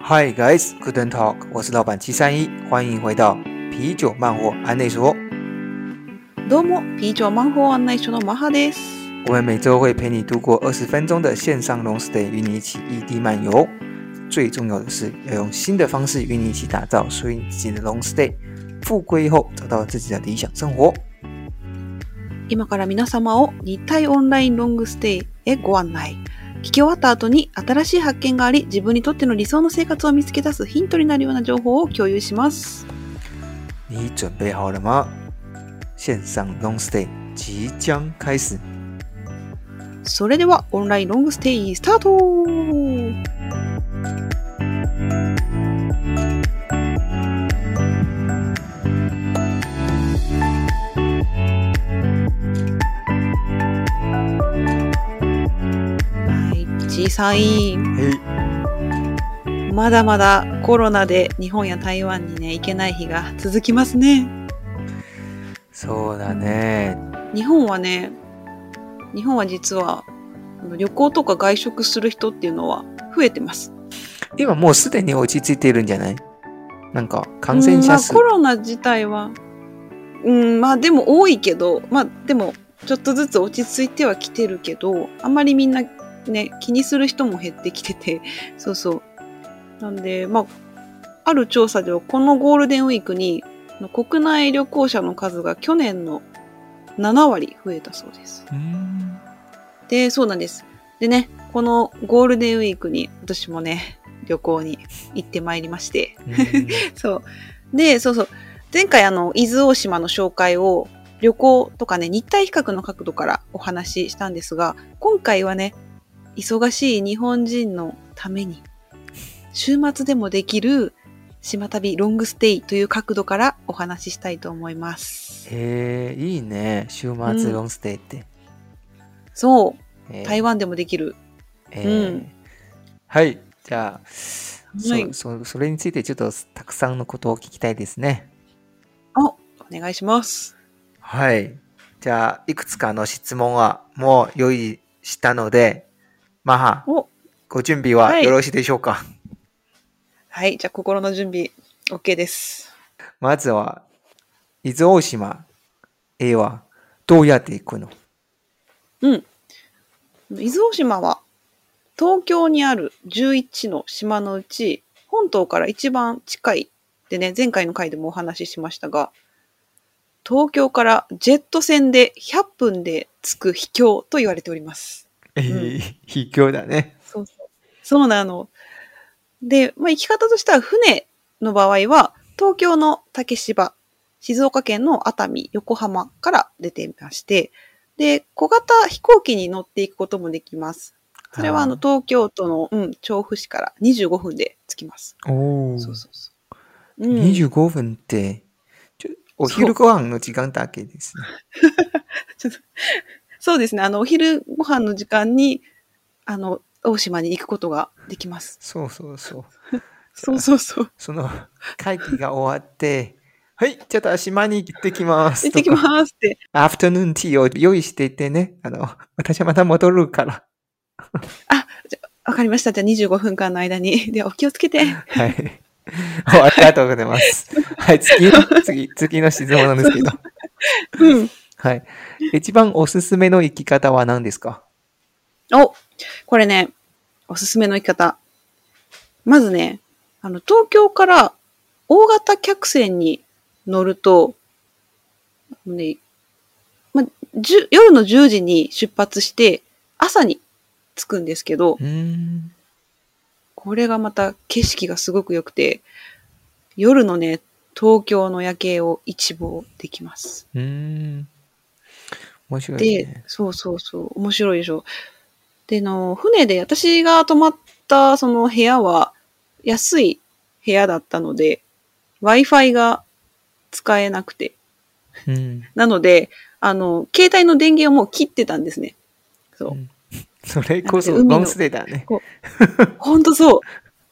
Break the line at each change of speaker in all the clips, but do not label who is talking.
Hi guys, Guten Talk，我是老板七三一，欢迎回到啤酒漫货案内所。
どうも、啤酒漫画案内所のマハです。
我们每周会陪你度过二十分钟的线上 long stay，与你一起异地漫游。最重要的是要用新的方式与你一起打造属于你自己的 long stay。复归后，找到自己的理想生活。
今から皆様を日体オンラインロングステイへご案内。 聞き終わった後に新しい発見があり、自分にとっての理想の生活を見つけ出すヒントになるような情報を共有します。
你准备好了吗？线上 long stay 即将开始。
それでは、オンラインロングステイスタートはい、小さい。
嘿，
まだまだコロナで日本や台湾にね、行けない日が続きますね。
そうだね。
日本はね、日本は実は旅行とか外食する人っていうのは増えてます。
今もうすでに落ち着いているんじゃない？なんか感染者数
うんまあ、コロナ自体は、うん、まあでも多いけど、まあでもちょっとずつ落ち着いてはきてるけど、あんまりみんなね、気にする人も減ってきてて、そうそう。なんで、まあ、ある調査ではこのゴールデンウィークに国内旅行者の数が去年の7割増えたそうです。で、そうなんです。でね、このゴールデンウィークに私もね、旅行に行ってまいりまして。そう。で、そうそう。前回あの、伊豆大島の紹介を旅行とかね、日体比較の角度からお話ししたんですが、今回はね、忙しい日本人のために、週末でもできる島旅ロングステイという角度からお話ししたいと思います。
えー、いいね。週
うん
末ロンステイって。
そう。
えー
台湾でもできる。
えー
うん
はい。じゃあ、
はい
そそそれについてちょっとたくさんのことを聞きたいですね。
お、お願いします。
はい。じゃあ、いくつかの質問はもう用意したので、マハ、
お、
ご準備は
はい
よろしいでしょうか、
はい。じゃあ心の準備、OK です。
まずは、伊豆大島へはどうやって行くの？
うん。伊豆大島は東京にある11の島のうち本島から一番近いでね、前回の回でもお話ししましたが、東京からジェット船で100分で着く秘境と言われております。
えー、秘境だね。
そうそう。そうなの。で、まあ、行き方としては船の場合は東京の竹芝、静岡県の熱海、横浜から出ていまして、で、小型飛行機に乗っていくこともできます。それはあの東京都の、うん、調布市から25分で着きます。
おー
そうそうそう。うん、
25分って、ちょお昼ご飯の時間だけですね。
そうですね。あの、お昼ご飯の時間に、あの、大島に行くことができます。
そうそうそう。
そうそうそう。
その会議が終わって、はい、ちょっと島に行ってきます。
行ってきますって。
アフタヌーンティーを用意していてね、あの、私はまた戻るから。
わかりました。じゃあ25分間の間に。では、お気をつけて。
はい。おありがとうございます。はい、次、次、次の質問なんですけど。
うん。
はい。一番おすすめの生き方は何ですか？
お、これね、おすすめの生き方。まずね、あの、東京から大型客船に乗ると、ね、ま、夜の10時に出発して、朝に着くんですけど。これがまた景色がすごく良くて、夜のね、東京の夜景を一望できます。
うーん。面白い
で
ね。、
そうそうそう、面白いでしょ。で、の、船で私が泊まったその部屋は安い部屋だったので、Wi-Fi が使えなくて。
うん。
なので、あの、携帯の電源をもう切ってたんですね。そう。
うん それこそロンステイだね。
ほんとそ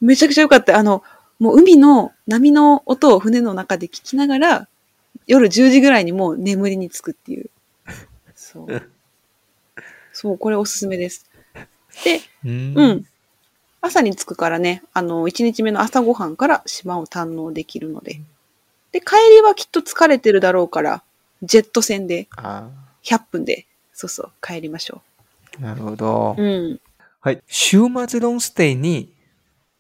う。めちゃくちゃ良かった。あの、もう海の波の音を船の中で聞きながら、夜10時ぐらいにもう眠りにつくっていう。そう。そう、これおすすめです。で、
うん
うん。朝に着くからね、あの、1日目の朝ごはんから島を堪能できるので。で、帰りはきっと疲れてるだろうから、ジェット船で
あ
100分で、そうそう、帰りましょ
あ、なるほど。
う。うん。
はい。週末ロンステイに、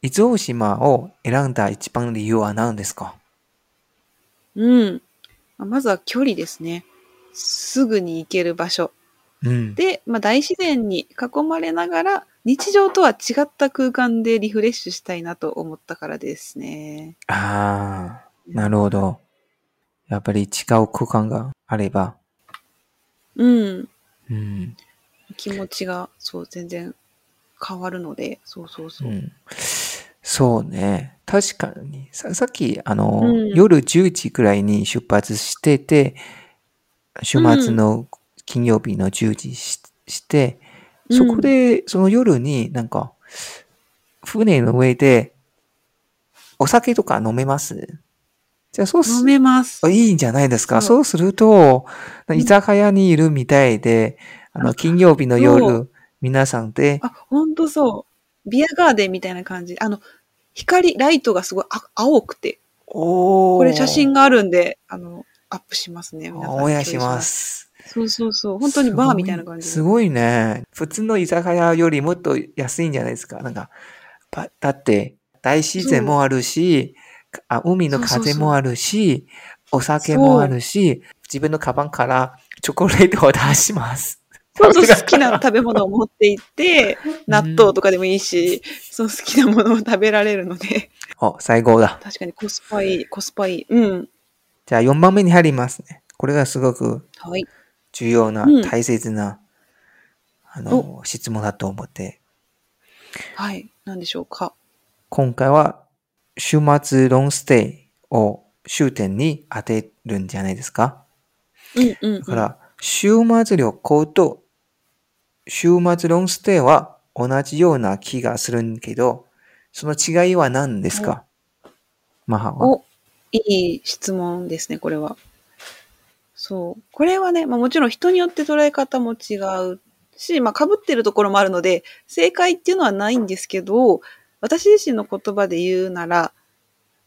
伊豆大島を選んだ一番理由は何ですか？
うん。まあまずは距離ですね。すぐに行ける場所。
うん。
で、まあ、大自然に囲まれながら、日常とは違った空間でリフレッシュしたいなと思ったからですね。
ああ、なるほど。やっぱり違う空間があれば。
うん。
うん。
気持ちが、そう、全然変わるので、そうそうそうう。
ん、そうね。確かに。ささっき、あの、
うん
夜10時くらいに出発してて、週末の金曜日の10時しして、そこで、その夜になんか、船の上で、お酒とか飲めます？じゃあそうす
飲めます。
あいいんじゃないですか？
そ
そうすると、
ん
居酒屋にいるみたいで、あの、
あ
金曜日の
そ
夜、皆さんで、
あ、ほんとそう。ビアガーデンみたいな感じ。あの、光、ライトがすごいあ青くて、
おー
これ写真があるんで、あの、アップしますね。皆さん
します。
そうそうそう。本当にバーみたいな感じ。
すごいすごいね。普通の居酒屋よりもっと安いんじゃないですか。なんか、ばだって、大自然もあるし、あ海の風もあるし、お酒もあるし、自分のカバンからチョコレートを出します。
そうそう、好きな食べ物を持って行って、納豆とかでもいいし、そう、好きなものを食べられるので、
お、最高だ。
確かにコスパいい、コスパいい。うん。
じゃあ4番目に入りますね。これがすごく
はい。
重要な、
うん
大切な、あの、質問だと思って、
はい。何でしょうか？
今回は週末ロンステイを終点に当てるんじゃないですか？
うんうん、うん。
だから、週末旅行と週末ロンステイは同じような気がするけど、その違いは何ですか？マハは。
お、いい質問ですね、これは。そう。これはね、まあもちろん人によって捉え方も違うし、まあ被ってるところもあるので、正解っていうのはないんですけど、私自身の言葉で言うなら、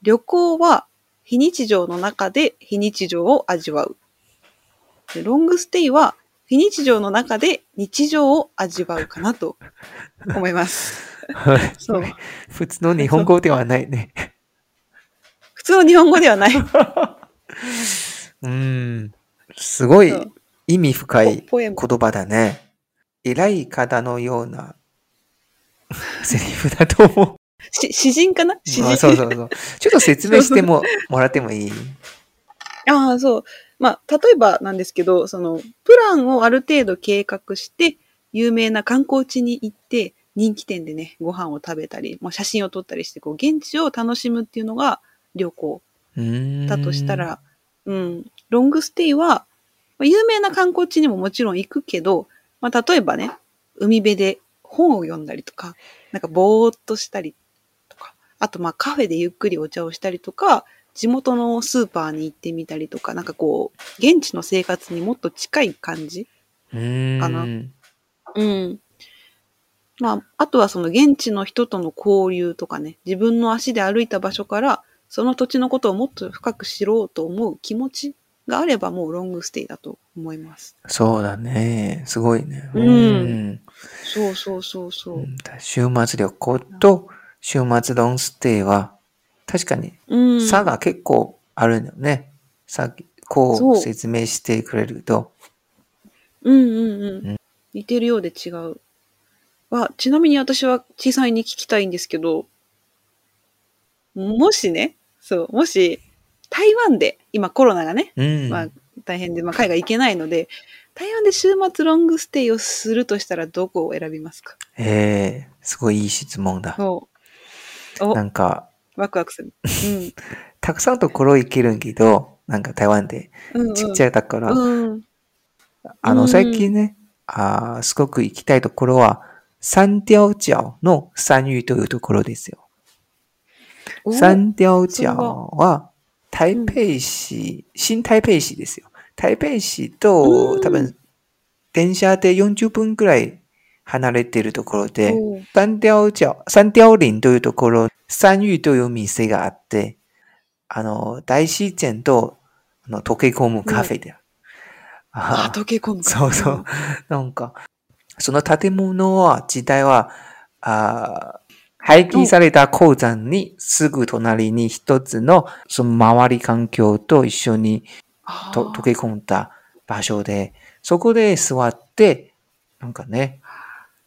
旅行は非日常の中で非日常を味わう。でロングステイは非日常の中で日常を味わうかなと思います。
はい
そう。
普通の日本語ではないね。
普通の日本語ではない。
うん。すごい意味深い言葉だね。偉い方のような セリフだと思う。
し詩人かな？詩人。
あそうそうそう。ちょっと説明してももらってもいい？
ああ、そう。まあ、例えばなんですけど、その、プランをある程度計画して、有名な観光地に行って、人気店でね、ご飯を食べたり、もう写真を撮ったりして、こう、現地を楽しむっていうのが旅行。だとした、ら、うん、ロングステイは、まあ有名な観光地にももちろん行くけど、まあ、例えばね、海辺で本を読んだりとか、なんかぼーっとしたりとか、あとまあカフェでゆっくりお茶をしたりとか、地元のスーパーに行ってみたりとか、なんかこう、現地の生活にもっと近い感じかな。うん。まあ、あとはその現地の人との交流とかね、自分の足で歩いた場所から、その土地のことをもっと深く知ろうと思う気持ちがあればもうロングステイだと思います。
そうだね。すごいね。
うんそうそうそうそうう。
ん週末旅行と週末ロンステイは確かに
うん。
差が結構あるんだよね。さっきこ
そう
う説明してくれると。
うんうんうん。
うん
似てるようで違う。あ、ちなみに私は小さいに聞きたいんですけど、もしね、そう、もし、台湾で、今コロナがね、
うん。
まあ大変で、まあ海外行けないので、台湾で週末ロングステイをするとしたらどこを選びますか？
ええすごいいい質問だ。
そう。お
な、んか、
ワクワクする。
たくさんところ行けるけど、なんか台湾で
うん。うん、
ちっちゃいだから、
うん。
あの、
うん
最近ね、あーすごく行きたいところは、三雕角の三遊というところですよ。
お
三雕
それは
角は、台北市、新台北市ですよ。台北市と、
うん
多分、電車で40分くらい離れているところで、三雕角、三雕林というところ、三遊という店があって、あの、大自然とあの溶け込むカフェで。
あ
あ
溶け込むか
そうそう。なんか、その建物は、自体は、あー廃棄された鉱山にすぐ隣に一つの、その周り環境と一緒にと溶け込んだ場所で、そこで座って、なんかね、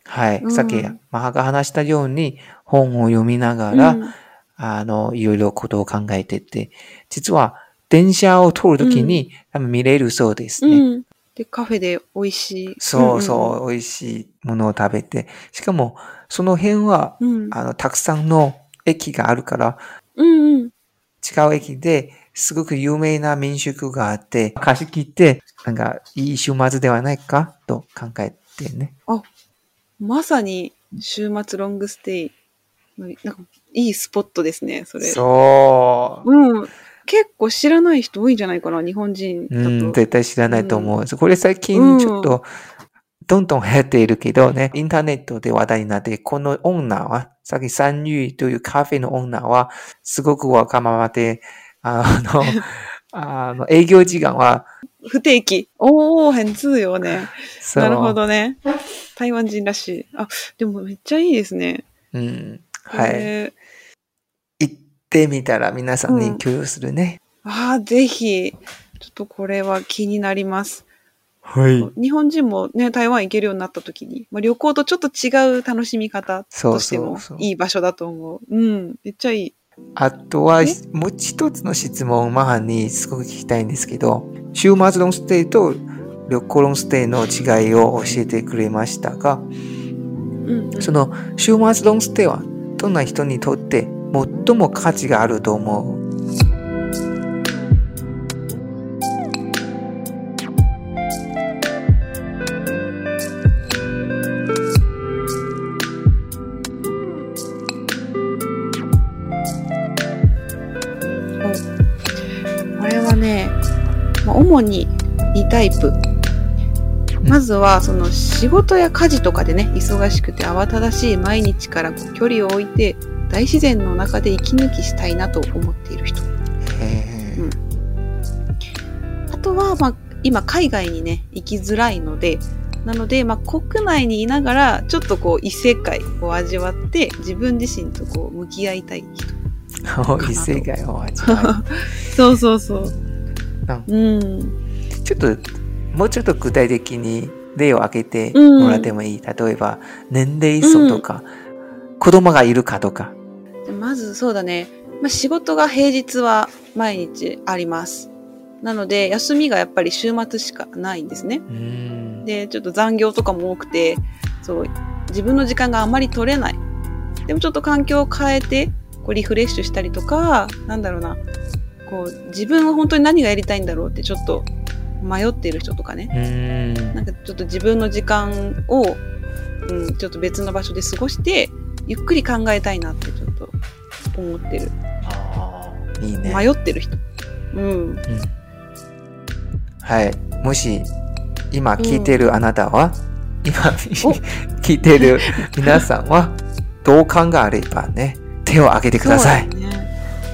はい、
うん。
さっきマハが話したように本を読みながら、
うん。
あの、いろいろことを考えてて、実は電車を通るときに、多分見れるそうですね。
うん。で、カフェで美味しい。
そうそう、美味しいものを食べて、しかも、その辺は、
うん。うん。
あの、たくさんの駅があるから、
うんうん。
違う駅ですごく有名な民宿があって、貸し切って、なんか、いい週末ではないか？と考えてね。
まさに週末ロングステイの、なんかいいスポットですね、それ。
そう。
うん。結構知らない人多いんじゃないかな、日本人だと。
うん、絶対知らないと思う。これ最近ちょっと、どんどん流行っているけどね、インターネットで話題になって、このオーナーは、さっき三遊というカフェのオーナーは、すごくわがままで、あの、あの、営業時間は、
不定期。おー、変通よね。なるほ。どね。台湾人らしい。あ、でもめっちゃいいですね。
うん。はい。ってみたら皆さん
うん
に共有するね。
ーあーぜひ、ちょっとこれは気になります。
はい。
日本人もね、台湾行けるようになった時に、まあ、旅行とちょっと違う楽しみ方としても
そうそうそう
いい場所だと思う。うん、めっちゃいい。
あとは
え、
もう一つの質問をマハにすごく聞きたいんですけど、週末ロングステイと旅行ロングステイの違いを教えてくれましたが、
うん、うん
その週末ロングステイはどんな人にとって最も価値があると思う
これはね、まあ、主に2タイプ。まずは、その仕事や家事とかでね、忙しくて慌ただしい毎日からこう距離を置いて、大自然の中で息抜きしたいなと思っている人。
へー
あとは、まあ、今海外にね、行きづらいので、なので、まあ、国内にいながら、ちょっとこう、異世界を味わって、自分自身とこう、向き合いたい人。
異世界を味わ
そうそうそう。
なん
うん。
ちょっともうちょっと具体的に例を挙げて
うん
もらってもいい、例えば年齢層とか、子供がいるかとか
まずそうだね。まあ、仕事が平日は毎日あります。なので、休みがやっぱり週末しかないんですね。で、ちょっと残業とかも多くて、そう、自分の時間があまり取れない。でもちょっと環境を変えて、こうリフレッシュしたりとか、なんだろうな、こう、自分は本当に何がやりたいんだろうってちょっと迷っている人とかね。なんかちょっと自分の時間を、うん、ちょっと別の場所で過ごして、ゆっくり考えたいなってちょっと思ってる。
あーいいね
迷ってる人。うん。
はいもし今聞いてるあなたは、今
お
聞いてる皆さんは？同感があればね手を挙げてください
ね。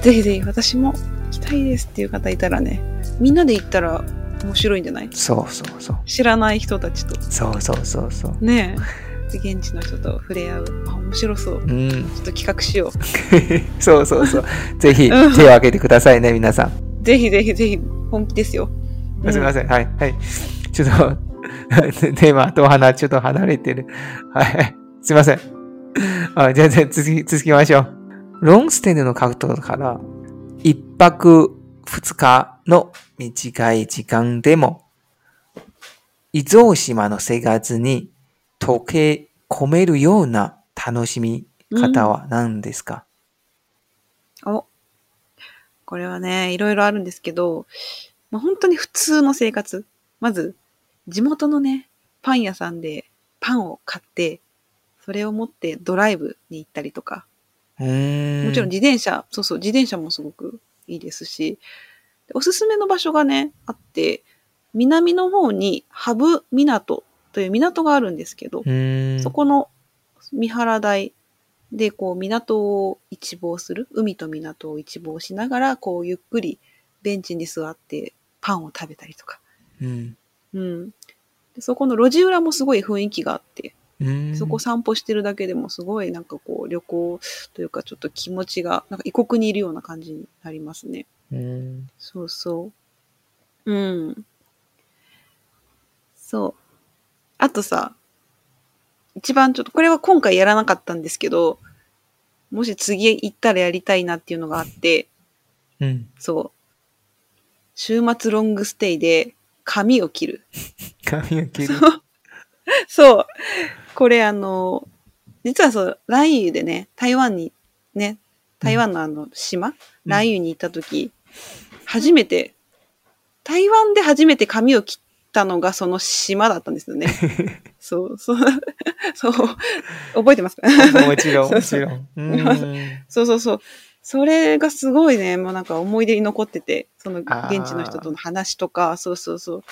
ぜひぜひ私も行きたいですっていう方いたらね、みんなで行ったら面白いんじゃない？
そうそうそう
知らない人たちと。
そうそうそうそう
ねえ。で現地の人と触れ合う。あ、面白そう。ちょ
うん
っと企画しよ
そうそうそう ぜひ手
うん
を挙げてくださいね皆さん
う。ぜひぜひぜひ、本気ですよ。
すみません。はい。はい。ちょっと、テーマと話、ちょっと離れてる。はい。すみません。あじゃあ、じゃあ続き、続きましょう。ロングステイの角度から、一泊二日の短い時間でも、伊豆大島の生活に溶け込めるような楽しみ方は何ですか、
お。これはね、いろいろあるんですけど、まあ、本当に普通の生活。まず、地元のね、パン屋さんでパンを買って、それを持ってドライブに行ったりとか。もちろん自転車、そうそう、自転車もすごくいいですし、でおすすめの場所がね、あって、南の方にハブ港という港があるんですけど、
うん。
そこの見原台でこう港を一望する、海と港を一望しながら、こうゆっくりベンチに座ってパンを食べたりとか。
うん。
うん。でそこの路地裏もすごい雰囲気があって、
うん。
そこ散歩してるだけでもすごいなんかこう旅行というかちょっと気持ちが、なんか異国にいるような感じになりますね。
うん。
そうそう。うん。そう。あとさ、一番ちょっと、これは今回やらなかったんですけど、もし次行ったらやりたいなっていうのがあって、
うん。
そう。週末ロングステイで髪を切る。
髪を切る？
そう。これあの、実はそう、ランユーでね、台湾に、ね、台湾のあの島、ランユーに行った時、初めて、台湾で初めて髪を切ったのがその島だったんですよね。そう、そう、そう、覚えてますか？
もちろん、も
そうそう
ちろん。うん。
そうそうそう。それがすごいね、もうなんか思い出に残ってて、その現地の人との話とか、そうそうそう。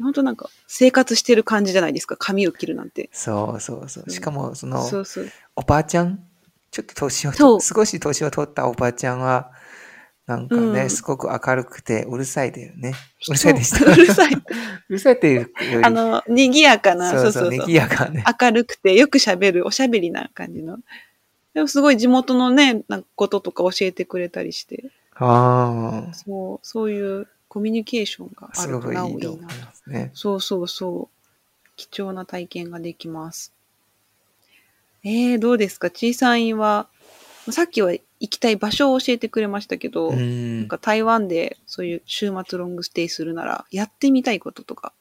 本当なんか生活してる感じじゃないですか、髪を切るなんて。
そうそうそう。しかも、その、
そうそう。
おばあちゃん、ちょっと年を
そう
と、少し年を取ったおばあちゃんは、なんかね、
うん
すごく明るくてうるさいだよね。うるさいでした。
そううるさい。
うるさいっていうより、
あの、賑やかな、
そうそう、賑やかね。
明るくてよく喋る、おしゃべりな感じの。でもすごい地元のね、なんかこととか教えてくれたりして、
あ
そう、そういうコミュニケーションが
あ、
あるとなおいい
いね。
そうそうそう。貴重な体験ができます。えー、どうですか？小さいは、さっきは行きたい場所を教えてくれましたけど、
う
なん
ん。
か台湾でそういう週末ロングステイするなら、やってみたいこととか。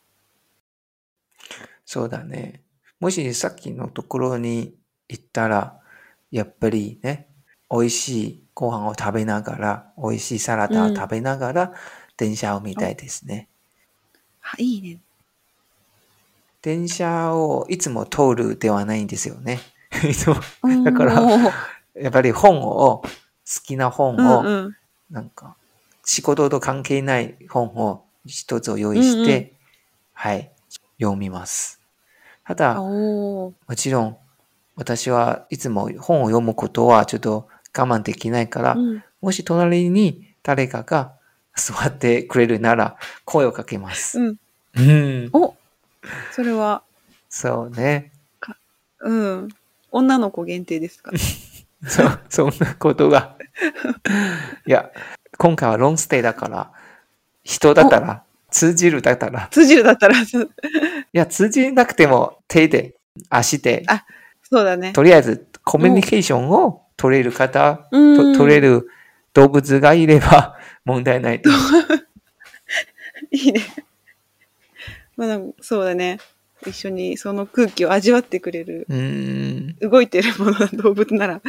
そうだね。もしさっきのところに行ったら、やっぱりね、美味しいご飯を食べながら、美味しいサラダを食べながら、電車を見たいですね。
あ、いいね。
電車をいつも通るではないんですよね。いつもだからやっぱり本を、好きな本
うん
を、
うん。
なんか、仕事と関係ない本を一つを用意して、
うんう
はい、読みます。ただ、もちろん、私はいつも本を読むことはちょっと我慢できないから、
うん。
もし隣に誰かが座ってくれるなら声をかけます。
うん。
うん。
おそれは、
そうね。
うん。女の子限定ですか
そう、そんなことが。いや、今回はロンステイだから、人だったら、通じるだったら、
通じるだったら、
いや、通じなくても手で、足で、
あそうだね。
とりあえずコミュニケーションを取れる方、
うん
と取れる動物がいれば 問題ないと。
いいね。まあそうだね。一緒にその空気を味わってくれる。動いてるもの、動物なら。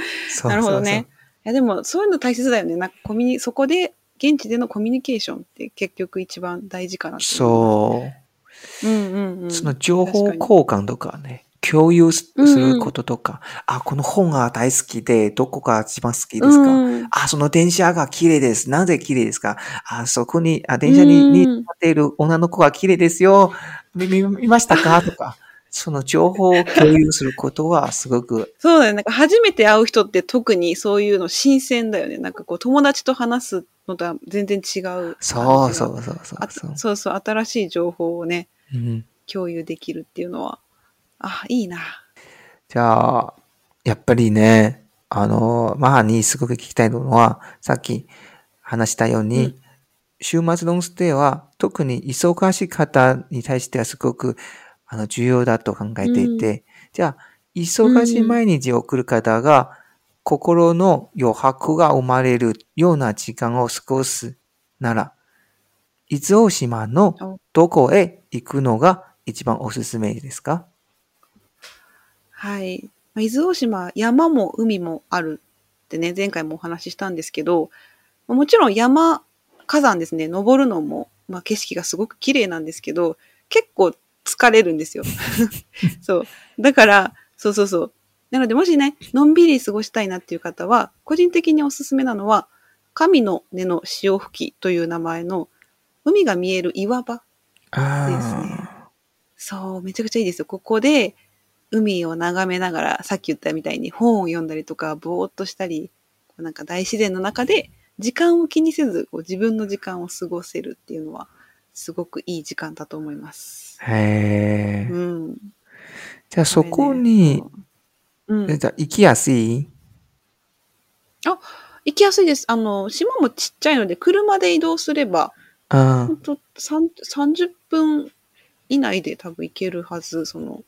なるほどね。いやでも、そういうの大切だよね。なんかコミュニ、そこで、現地でのコミュニケーションって結局一番大事かなって思います。
そう。
う。うんうんうん。
その情報交換とかね、共有すすることとか、あ、この本が大好きで、どこが一番好きですか、
うん
あ、その電車が綺麗です。なぜ綺麗ですか？あ、そこに、あ、電車に、乗っている女の子が綺麗ですよ。見、見見ましたか？とか、その情報を共有することはすごく、
そうだよね。なんか初めて会う人って特にそういうの新鮮だよね。なんかこう友達と話すのとは全然違う。
そうそうそうそう
あ
そう。
そうそう、新しい情報をね、
うん、
共有できるっていうのは、あ、いいな。
じゃあ、やっぱりね、あの、マハにすごく聞きたいのは、さっき話したように、
うん。
週末ロンステイは特に忙しい方に対してはすごくあの重要だと考えていて、じゃあ、忙しい毎日を送る方が、心の余白が生まれるような時間を過ごすなら、伊豆大島のどこへ行くのが一番おすすめですか？
はい。まあ伊豆大島、山も海もあるってね、前回もお話ししたんですけど、まあもちろん山、火山ですね、登るのも、まあ景色がすごく綺麗なんですけど、結構疲れるんですよ。そう。だから、そうそうそう。なので、もしね、のんびり過ごしたいなっていう方は、個人的におすすめなのは、神の根の潮吹きという名前の、海が見える岩場。
あ
ですねそう、めちゃくちゃいいですよ。ここで、海を眺めながら、さっき言ったみたいに本を読んだりとか、ぼーっとしたり、なんか大自然の中で、時間を気にせず、こう自分の時間を過ごせるっていうのは、すごくいい時間だと思います。
へえ。
うん。
じゃあそこに、
うん。
じゃあ行きやすい？
行きやすいです。あの、島もちっちゃいので、車で移動すれば、
うん
ほんと3 30分以内で多分行けるはず、その、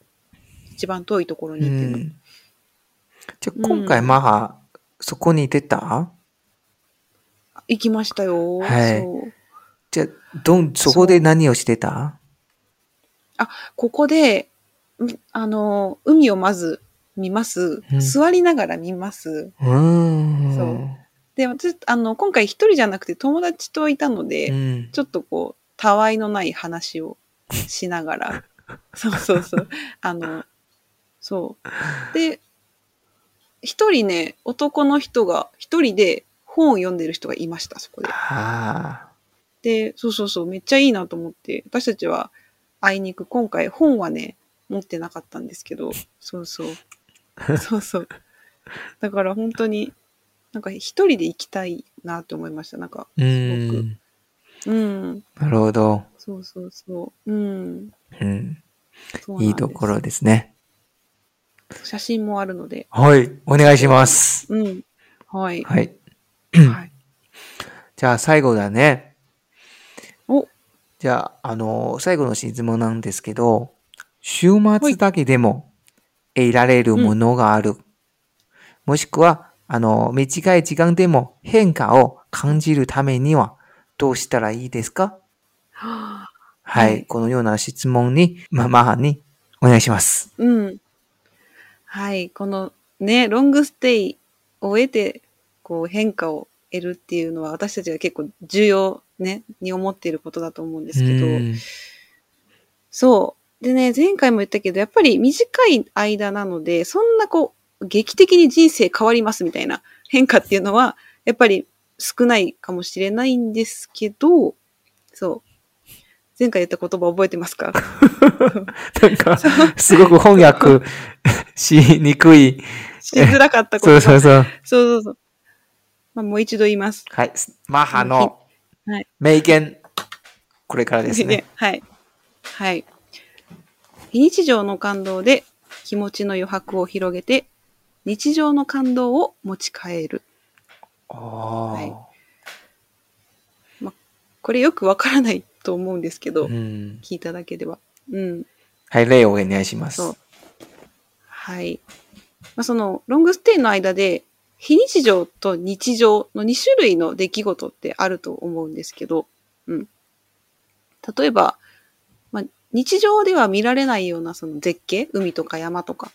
一番遠いところ
う
に行っても。
ん。じゃあ今回マハ、そこに出た？
行きましたよ。
はいじゃあ、どん、そこで何をしてた？
ここで、んあの、海をまず見ます。
うん
座りながら見ます。
うーん。
そうで、私、あの、今回一人じゃなくて友達といたので、
うん。
ちょっとこう、たわいのない話をしながら、そうそうそう。あの、そう。で、一人ね、男の人が、一人で本を読んでる人がいました、そこで。
あ
で、そうそうそう、めっちゃいいなと思って、私たちは、あいにく今回本はね、持ってなかったんですけど、そうそう。そうそう。だから本当に、なんか一人で行きたいなと思いました。なんか、すごく。
ん。
うん。
なるほど。
そうそうそう。うん。
うん。いいところですね。
写真もあるので。
はい。お願いします。
うん。はい。
はい。
はい。
じゃあ最後だね。
お、
じゃあ、あの最後の質問なんですけど、週末だけでも得られるものがある。もしくは、あの、短い時間でも変化を感じるためにはどうしたらいいですか？
はあ
はい。
はい
このような質問に、ま、マハにお願いします。
うん。はい。このね、ロングステイを得て、こう変化を得るっていうのは私たちが結構重要ね、に思っていることだと思うんですけど、
うん
そう。でね、前回も言ったけど、やっぱり短い間なので、そんなこう、劇的に人生変わりますみたいな変化っていうのは、やっぱり少ないかもしれないんですけど、そう。前回言った言葉覚えてますか？
なんか、すごく翻訳しにくい。
しづらかった言葉。
そうそうそう。
そうそうそう。まあ、もう一度言います。
はい。マハの
はい。
名言。これからですね。
はい。はい。非日常の感動で気持ちの余白を広げて、日常の感動を持ち帰る。
あ
はい
あ。
これよくわからないと思うんですけど、
うん。
聞いただけでは。うん。
はい、例をお願いします。
はい。まあ、その、ロングステイの間で、非日常と日常の2種類の出来事ってあると思うんですけど、うん。例えば、まあ、日常では見られないようなその絶景、海とか山とか、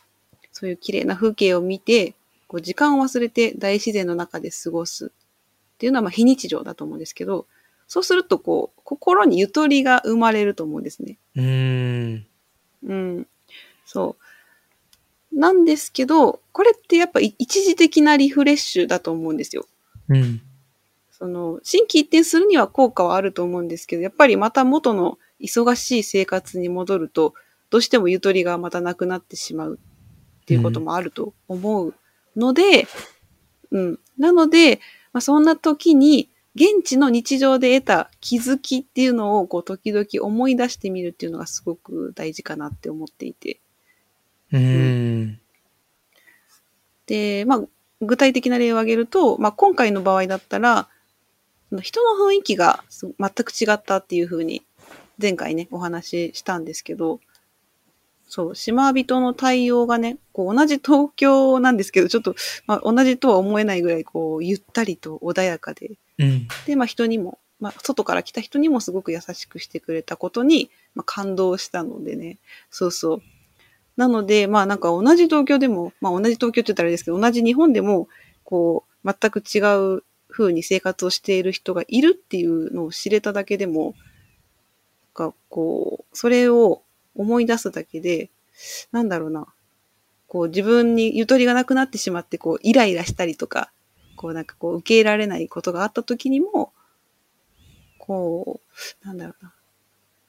そういう綺麗な風景を見て、こう時間を忘れて大自然の中で過ごすっていうのはまあ非日常だと思うんですけど、そうするとこう、心にゆとりが生まれると思うんですね。
うーん。
うん。そう。なんですけど、これってやっぱい一時的なリフレッシュだと思うんですよ。
うん。
その、心機一転するには効果はあると思うんですけど、やっぱりまた元の忙しい生活に戻ると、どうしてもゆとりがまたなくなってしまうっていうこともあると思うので、うん。なので、まあ、そんな時に、現地の日常で得た気づきっていうのを、こう、時々思い出してみるっていうのがすごく大事かなって思っていて。
うーん。
で、まあ、具体的な例を挙げると、まあ、今回の場合だったら、人の雰囲気がす全く違ったっていうふうに、前回ね、お話ししたんですけど、そう、島人の対応がね、こう同じ東京なんですけど、ちょっと、まあ、同じとは思えないぐらい、こう、ゆったりと穏やかで、
うん。
で、まあ、人にも、まあ、外から来た人にもすごく優しくしてくれたことに、まあ、感動したのでね、そうそう。なので、まあなんか同じ東京でも、まあ同じ東京って言ったらあれですけど、同じ日本でも、こう、全く違う風に生活をしている人がいるっていうのを知れただけでも、がこう、それを思い出すだけで、なんだろうな、こう自分にゆとりがなくなってしまって、こうイライラしたりとか、こうなんかこう受け入れられないことがあった時にも、こう、なんだろうな、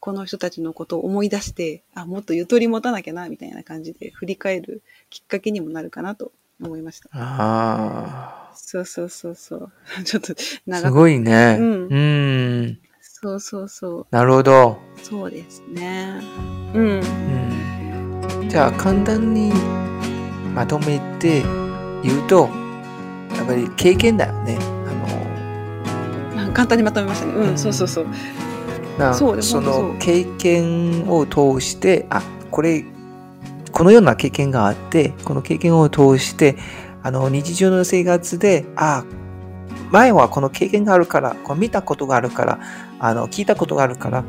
この人たちのことを思い出して、あ、もっとゆとり持たなきゃな、みたいな感じで振り返るきっかけにもなるかなと思いました。
あ
そうそうそうそう。ちょっと
あ、す
長く。
ごいね。
う
うんん。
そうそうそう。
なるほど。
そうですね。うん。
うん。じゃあ、簡単にまとめて言うと、ぱり経験だよね。あの、
簡単にまとめましたね。う
うん
ん、そうそうそう。
な
そうで
その経験を通して、あ、これ、このような経験があって、この経験を通して、あの、日常の生活で、あ、前はこの経験があるから、こう見たことがあるから、あの、聞いたことがあるから、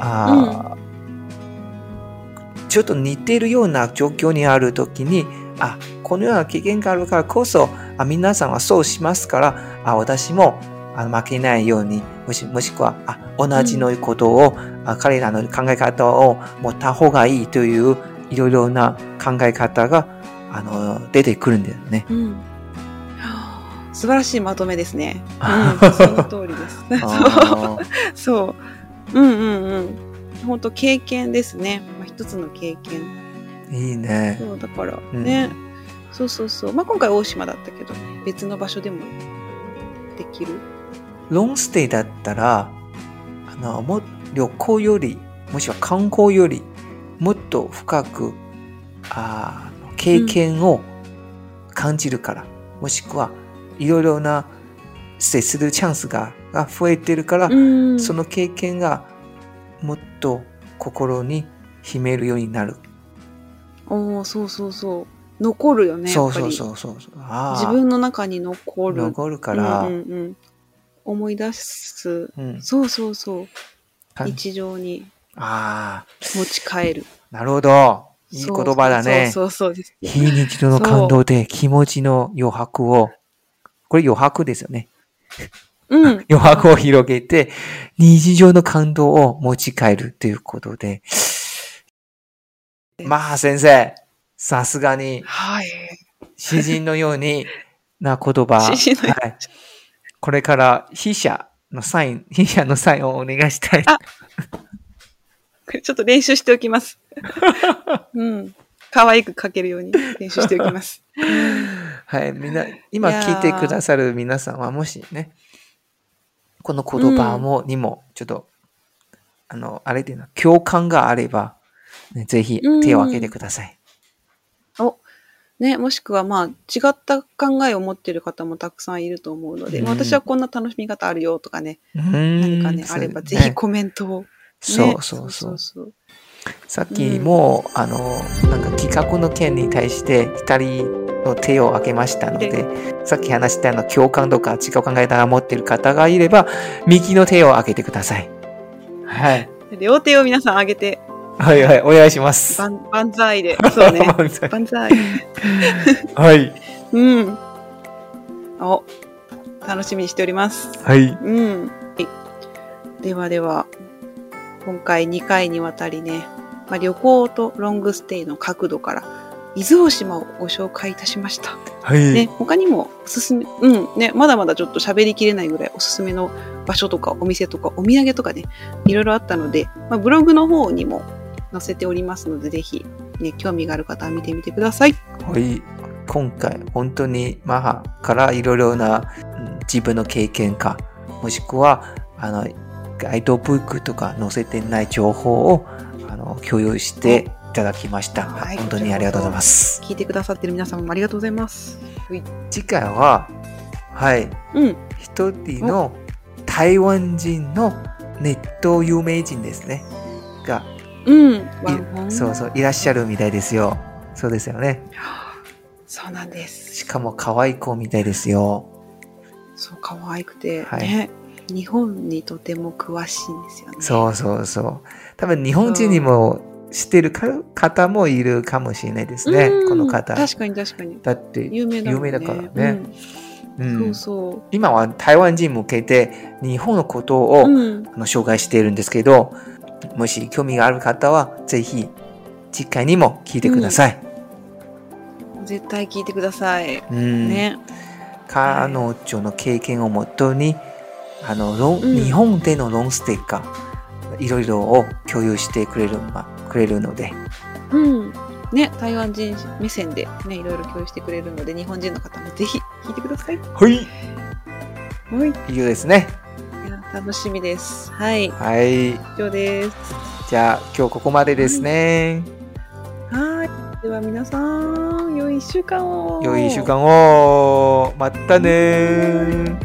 あーちょっと似ているような状況にあるときに、あ、このような経験があるからこそ、あ皆さんはそうしますから、あ私もあの負けないように、もしもしくはあ同じのことを、あ彼らの考え方を持った方がいいといういろいろな考え方があの出てくるんだよね。
うん。素晴らしいまとめですね。
あ
うん、その通りです。
あ
そう。うんうんうん。本当経験ですね。まあ、一つの経験。
ーいいね。
そう、だから
うん
ね。そうそうそう。まあ今回大島だったけど、別の場所でもできる。
ロンステイだったら、あの、も旅行より、もしくは観光より、もっと深く、あー経験を感じるから、もしくは、いろいろな接するチャンスがが増えてるから、
うん
その経験がもっと心に秘めるようになる。
おおそうそうそう。残るよね。
そうそうそうそう。
自分の中に残る。
残るから、
うんうんうん、思い出す。
うん
そうそうそう。
か
日常に
ああ、
持ち帰る。
なるほど。いい言葉だね。
そうそうそう。
非日常の感動で気持ちの余白を、これ余白ですよね。
うん。
余白を広げて、日常の感動を持ち帰るということで。まあ先生、さすがに
はい。
詩人のようにな言葉。はい。これから筆者のサイン、筆者のサインをお願いしたい。
あちょっと練習しておきます。うん。可愛く書けるように練習しておきます。
はい、みんな、今聞いてくださる皆さんは、もしね、この言葉も、にも、ちょっと、あの、あれっていうのは、共感があれば、ね、ぜひ手を挙げてください。
ね、もしくはまあ違った考えを持っている方もたくさんいると思うので、
うん
まあ私はこんな楽しみ方あるよとかね、
何
何かね、あればぜひコメントを、ね。
そうそうそう。
そう
さっきも、あの、なんか企画の件に対して、二人の手を挙げましたので、さっき話したような共感とか違う考え方を持っている方がいれば、右の手を挙げてください。はい。
両手を皆さん上げて、
はいはい、お願いします。
万万歳で。そうね。
万歳。はい。
うん。お、楽しみにしております。
はい。
うん。はいではでは、今回2回にわたりね、まあ、旅行とロングステイの角度から、伊豆大島をご紹介いたしました。
はい。
ね、他にもおすすめ、うん、ね、まだまだちょっと喋りきれないぐらいおすすめの場所とかお店とかお土産とかね、いろいろあったので、まあ、ブログの方にも載せておりますので、ぜひ、ね、興味がある方は見てみてください。
はい。今回、本当にマハからいろいろなうん自分の経験か、もしくは、あの、ガイドブックとか載せてない情報を、あの、共有していただきました。
はい
本当にありがとうございます。
聞いてくださってる皆様もありがとうございます。はい
次回は、はい、
うん。
一人の台湾人のネット有名人ですね。が、
うん。
そうそう、いらっしゃるみたいですよ。そうですよね。
そうなんです。
しかも可愛い子みたいですよ。
そう、可愛くて、
はい
ね。日本にとても詳しいんですよね。
そうそうそう。多分日本人にも知ってるか方もいるかもしれないですね
う。ん
この方。
確かに確かに。
だって
有名だ。
有名だからね。う
うんん。そうそ
今は台湾人向けて日本のこと
う。
を、
うん。
あの紹介しているんですけど、もし興味がある方はぜひ次回にも聞いてください。
絶対聞いてください。
うん
ね。
彼女の経験をもとにあのロン、
うん
日本でのロンステイかいろいろを共有してくれる,、まあ、くれるので、
うん。ね、台湾人目線でね、いろいろ共有してくれるので、日本人の方もぜひ聞いてください。
はい
はい。い
以上ですね
や楽しみです。はい。
はい
以上です。
じゃあ今日ここまでですね、
はい。では皆さん、良い一週間を。
良い1週。間をまたねー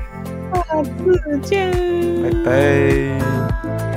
あ、つーちゃん。
バイバイ